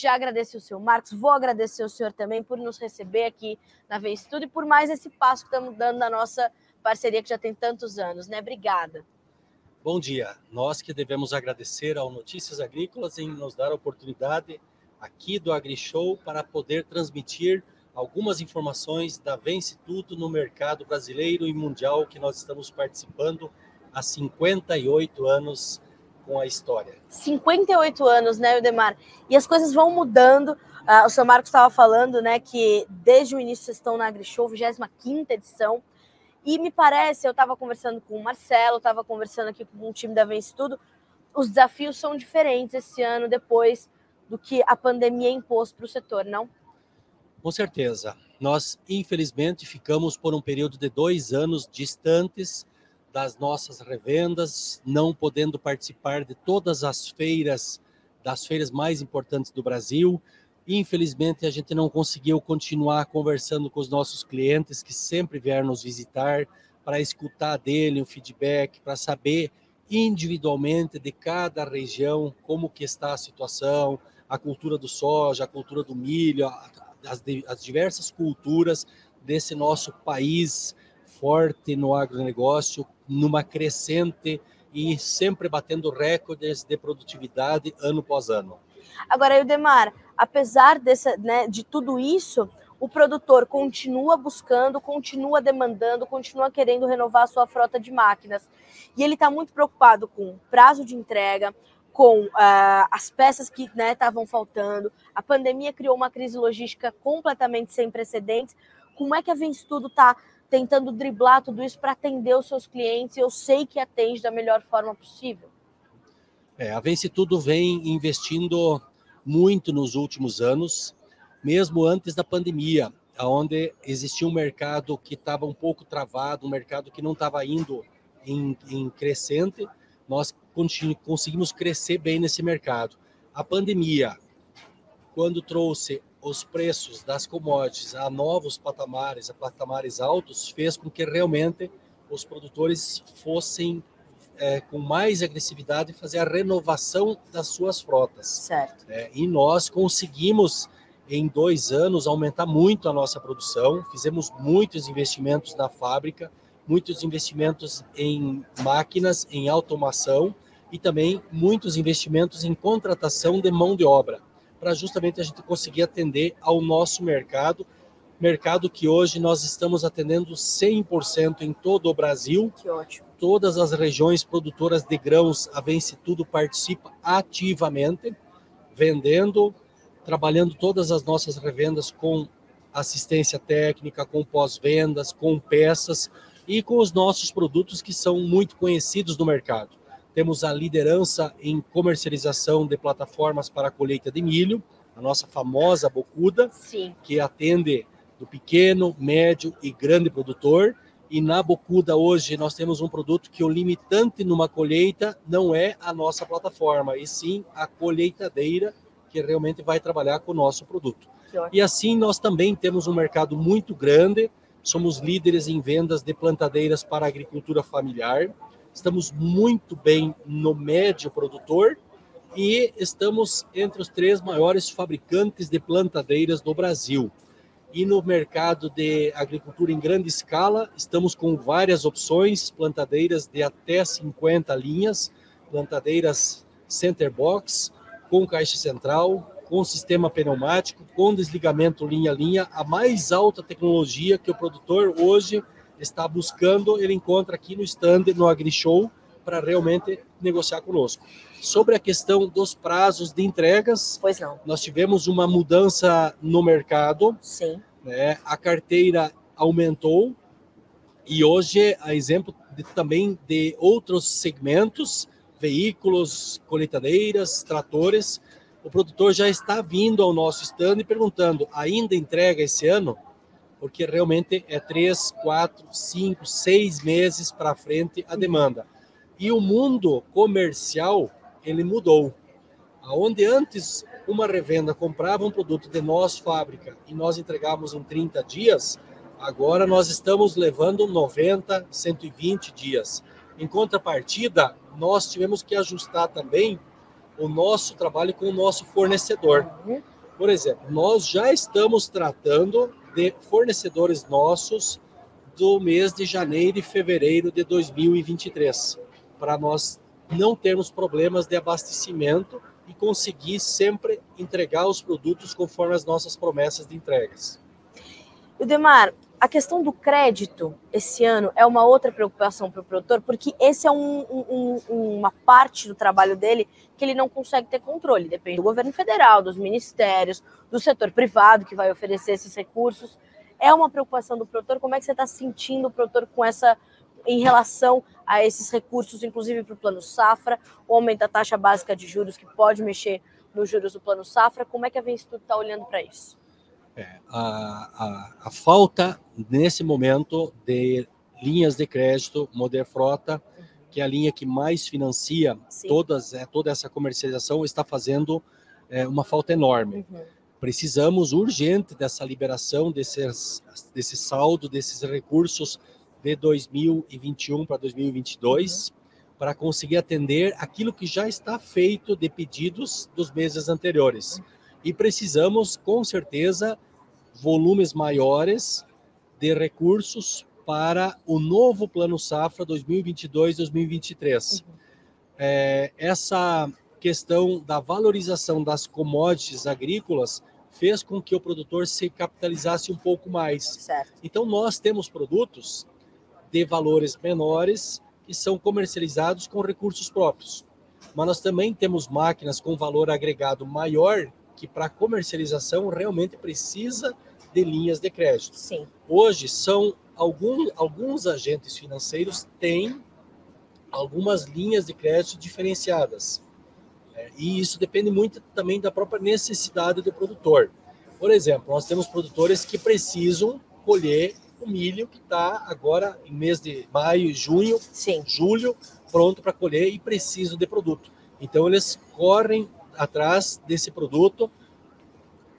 já agradeci o senhor Marcos, vou agradecer o senhor também por nos receber aqui na Vez Tudo e por mais esse passo que estamos dando na nossa parceria que já tem tantos anos, né? Obrigada. Bom dia. Nós que devemos agradecer ao Notícias Agrícolas em nos dar a oportunidade aqui do AgriShow para poder transmitir algumas informações da Vence Tudo no mercado brasileiro e mundial que nós estamos participando há 58 anos com a história. 58 anos, né, Eudemar? E as coisas vão mudando. Uh, o seu Marcos estava falando, né, que desde o início vocês estão na AgriShow, 25 edição. E me parece, eu estava conversando com o Marcelo, estava conversando aqui com o time da Vence Tudo, os desafios são diferentes esse ano, depois do que a pandemia impôs para o setor, não? Com certeza. Nós, infelizmente, ficamos por um período de dois anos distantes das nossas revendas, não podendo participar de todas as feiras, das feiras mais importantes do Brasil. Infelizmente, a gente não conseguiu continuar conversando com os nossos clientes que sempre vieram nos visitar para escutar dele o feedback, para saber individualmente de cada região como que está a situação, a cultura do soja, a cultura do milho, as, as diversas culturas desse nosso país forte no agronegócio, numa crescente e sempre batendo recordes de produtividade ano após ano. Agora, Eudemar, apesar né, de tudo isso, o produtor continua buscando, continua demandando, continua querendo renovar a sua frota de máquinas. E ele está muito preocupado com prazo de entrega, com uh, as peças que estavam né, faltando. A pandemia criou uma crise logística completamente sem precedentes. Como é que a Venstudo está tentando driblar tudo isso para atender os seus clientes? Eu sei que atende da melhor forma possível. É, a Vence Tudo vem investindo muito nos últimos anos, mesmo antes da pandemia, onde existia um mercado que estava um pouco travado, um mercado que não estava indo em, em crescente. Nós conseguimos crescer bem nesse mercado. A pandemia, quando trouxe os preços das commodities a novos patamares, a patamares altos, fez com que realmente os produtores fossem é, com mais agressividade fazer a renovação das suas frotas. Certo. É, e nós conseguimos, em dois anos, aumentar muito a nossa produção, fizemos muitos investimentos na fábrica, muitos investimentos em máquinas, em automação, e também muitos investimentos em contratação de mão de obra, para justamente a gente conseguir atender ao nosso mercado, mercado que hoje nós estamos atendendo 100% em todo o Brasil. Que ótimo. Todas as regiões produtoras de grãos, a Vence Tudo participa ativamente, vendendo, trabalhando todas as nossas revendas com assistência técnica, com pós-vendas, com peças e com os nossos produtos que são muito conhecidos no mercado. Temos a liderança em comercialização de plataformas para a colheita de milho, a nossa famosa Bocuda, Sim. que atende do pequeno, médio e grande produtor. E na Bocuda hoje nós temos um produto que o limitante numa colheita não é a nossa plataforma, e sim a colheitadeira que realmente vai trabalhar com o nosso produto. E assim nós também temos um mercado muito grande, somos líderes em vendas de plantadeiras para a agricultura familiar estamos muito bem no médio produtor e estamos entre os três maiores fabricantes de plantadeiras do Brasil. E no mercado de agricultura em grande escala, estamos com várias opções, plantadeiras de até 50 linhas, plantadeiras center box, com caixa central, com sistema pneumático, com desligamento linha a linha, a mais alta tecnologia que o produtor hoje está buscando, ele encontra aqui no stand, no AgriShow, para realmente negociar conosco. Sobre a questão dos prazos de entregas, pois não. nós tivemos uma mudança no mercado. Sim. Né? A carteira aumentou e hoje, a exemplo de, também de outros segmentos, veículos, colheitadeiras, tratores, o produtor já está vindo ao nosso stand e perguntando: ainda entrega esse ano? Porque realmente é três, quatro, cinco, seis meses para frente a demanda. E o mundo comercial ele mudou. Aonde antes uma revenda comprava um produto de nós fábrica e nós entregávamos em 30 dias, agora nós estamos levando 90, 120 dias. Em contrapartida, nós tivemos que ajustar também o nosso trabalho com o nosso fornecedor. Por exemplo, nós já estamos tratando de fornecedores nossos do mês de janeiro e fevereiro de 2023, para nós não termos problemas de abastecimento e conseguir sempre entregar os produtos conforme as nossas promessas de entregas. Demar, a questão do crédito esse ano é uma outra preocupação para o produtor, porque esse é um, um, uma parte do trabalho dele que ele não consegue ter controle. Depende do governo federal, dos ministérios, do setor privado que vai oferecer esses recursos. É uma preocupação do produtor. Como é que você está sentindo o produtor com essa em relação a esses recursos, inclusive para o plano safra, o aumento da taxa básica de juros que pode mexer nos juros do plano safra? Como é que a Vencitudo está olhando para isso? É, a, a, a, falta, nesse momento, de linhas de crédito Moder Frota, que é a linha que mais financia todas, é, toda essa comercialização, está fazendo é, uma falta enorme. Uhum. Precisamos urgente dessa liberação desses, desse saldo, desses recursos de 2021 para 2022, uhum. para conseguir atender aquilo que já está feito de pedidos dos meses anteriores. Uhum. E precisamos, com certeza, volumes maiores de recursos para o novo Plano Safra 2022-2023. Uhum. É, essa questão da valorização das commodities agrícolas fez com que o produtor se capitalizasse um pouco mais. Certo. Então, nós temos produtos de valores menores que são comercializados com recursos próprios. Mas nós também temos máquinas com valor agregado maior que para comercialização realmente precisa de linhas de crédito. Sim. Hoje são algum, alguns agentes financeiros têm algumas linhas de crédito diferenciadas. É, e isso depende muito também da própria necessidade do produtor. Por exemplo, nós temos produtores que precisam colher o milho que está agora em mês de maio, junho, Sim. julho, pronto para colher e precisam de produto. Então eles correm atrás desse produto,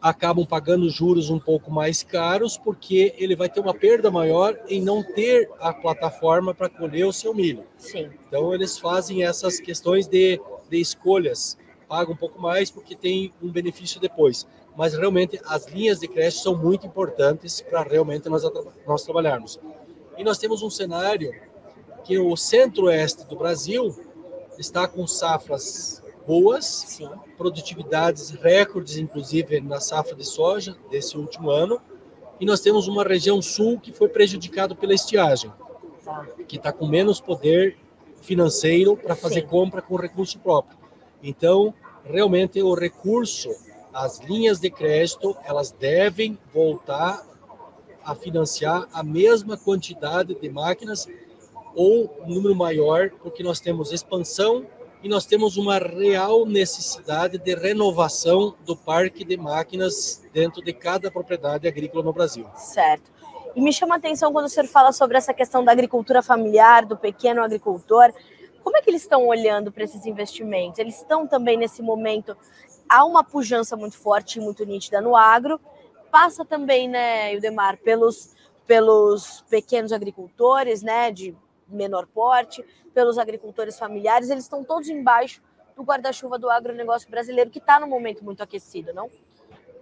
acabam pagando juros um pouco mais caros, porque ele vai ter uma perda maior em não ter a plataforma para colher o seu milho. Sim. Então eles fazem essas questões de, de escolhas, pagam um pouco mais porque tem um benefício depois. Mas realmente as linhas de crédito são muito importantes para realmente nós, nós trabalharmos. E nós temos um cenário que o centro-oeste do Brasil está com safras boas, Sim. produtividades recordes, inclusive na safra de soja desse último ano. E nós temos uma região sul que foi prejudicada pela estiagem, que está com menos poder financeiro para fazer Sim. compra com recurso próprio. Então, realmente o recurso, as linhas de crédito, elas devem voltar a financiar a mesma quantidade de máquinas ou um número maior, porque nós temos expansão e nós temos uma real necessidade de renovação do parque de máquinas dentro de cada propriedade agrícola no Brasil. Certo. E me chama a atenção quando o senhor fala sobre essa questão da agricultura familiar, do pequeno agricultor. Como é que eles estão olhando para esses investimentos? Eles estão também nesse momento. Há uma pujança muito forte e muito nítida no agro. Passa também, né, Ildemar, pelos, pelos pequenos agricultores, né, de menor porte, pelos agricultores familiares, eles estão todos embaixo do guarda-chuva do agronegócio brasileiro, que está num momento muito aquecido, não?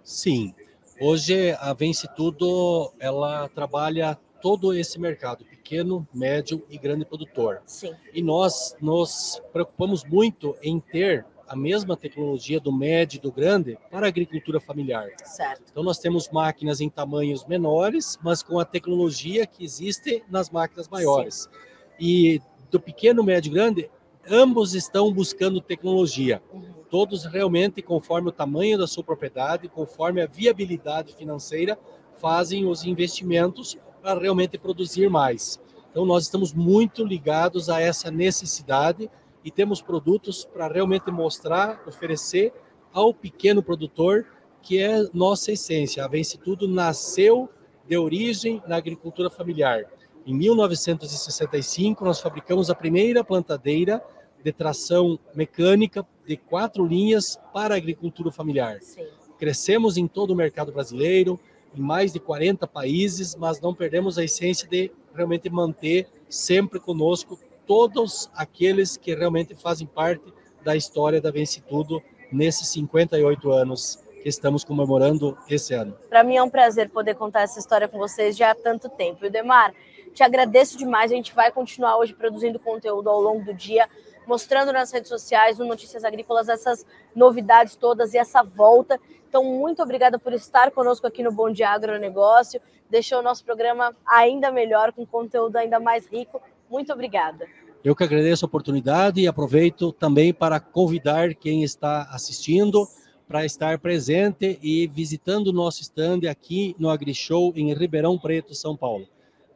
Sim. Hoje a Vence Tudo, ela trabalha todo esse mercado, pequeno, médio e grande produtor. Sim. E nós nos preocupamos muito em ter a mesma tecnologia do médio e do grande para a agricultura familiar. Certo. Então nós temos máquinas em tamanhos menores, mas com a tecnologia que existe nas máquinas maiores. Sim e do pequeno, médio grande, ambos estão buscando tecnologia. Todos realmente, conforme o tamanho da sua propriedade, conforme a viabilidade financeira, fazem os investimentos para realmente produzir mais. Então, nós estamos muito ligados a essa necessidade e temos produtos para realmente mostrar, oferecer ao pequeno produtor, que é nossa essência. A Vence Tudo nasceu de origem na agricultura familiar. Em 1965, nós fabricamos a primeira plantadeira de tração mecânica de quatro linhas para a agricultura familiar. Sim. Crescemos em todo o mercado brasileiro, em mais de 40 países, mas não perdemos a essência de realmente manter sempre conosco todos aqueles que realmente fazem parte da história da Vence Tudo nesses 58 anos que estamos comemorando esse ano. Para mim é um prazer poder contar essa história com vocês já há tanto tempo. E Demar, te agradeço demais. A gente vai continuar hoje produzindo conteúdo ao longo do dia, mostrando nas redes sociais, no Notícias Agrícolas, essas novidades todas e essa volta. Então, muito obrigada por estar conosco aqui no Bom Dia Agronegócio. Deixou o nosso programa ainda melhor, com conteúdo ainda mais rico. Muito obrigada. Eu que agradeço a oportunidade e aproveito também para convidar quem está assistindo para estar presente e visitando o nosso stand aqui no AgriShow em Ribeirão Preto, São Paulo.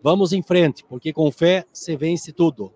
Vamos em frente, porque com fé se vence tudo.